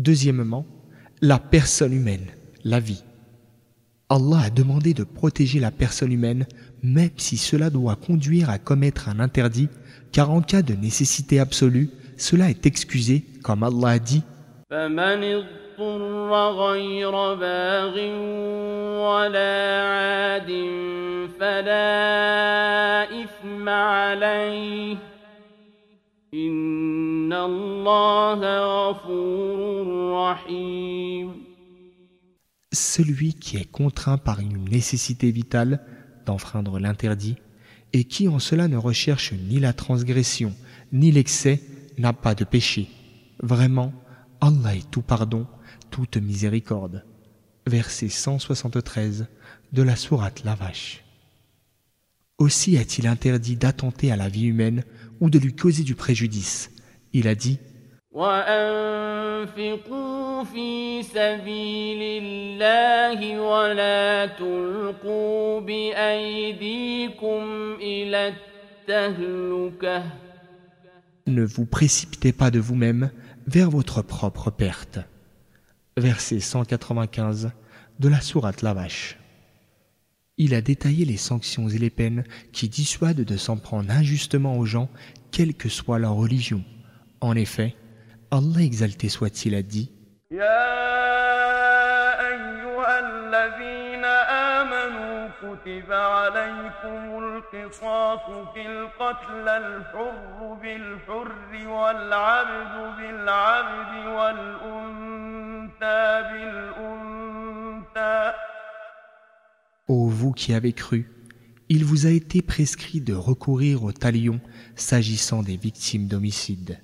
Deuxièmement, la personne humaine, la vie. Allah a demandé de protéger la personne humaine même si cela doit conduire à commettre un interdit, car en cas de nécessité absolue, cela est excusé, comme Allah a dit celui qui est contraint par une nécessité vitale d'enfreindre l'interdit, et qui en cela ne recherche ni la transgression, ni l'excès, n'a pas de péché. Vraiment, Allah est tout pardon, toute miséricorde. Verset 173 de la sourate La Vache. Aussi a-t-il interdit d'attenter à la vie humaine ou de lui causer du préjudice. Il a dit ne vous précipitez pas de vous-même vers votre propre perte. Verset 195 de la sourate La Vache. Il a détaillé les sanctions et les peines qui dissuadent de s'en prendre injustement aux gens, quelle que soit leur religion. En effet, Allah exalté soit-il a dit Ô vous qui avez cru, il vous a été prescrit de recourir au talion s'agissant des victimes d'homicide.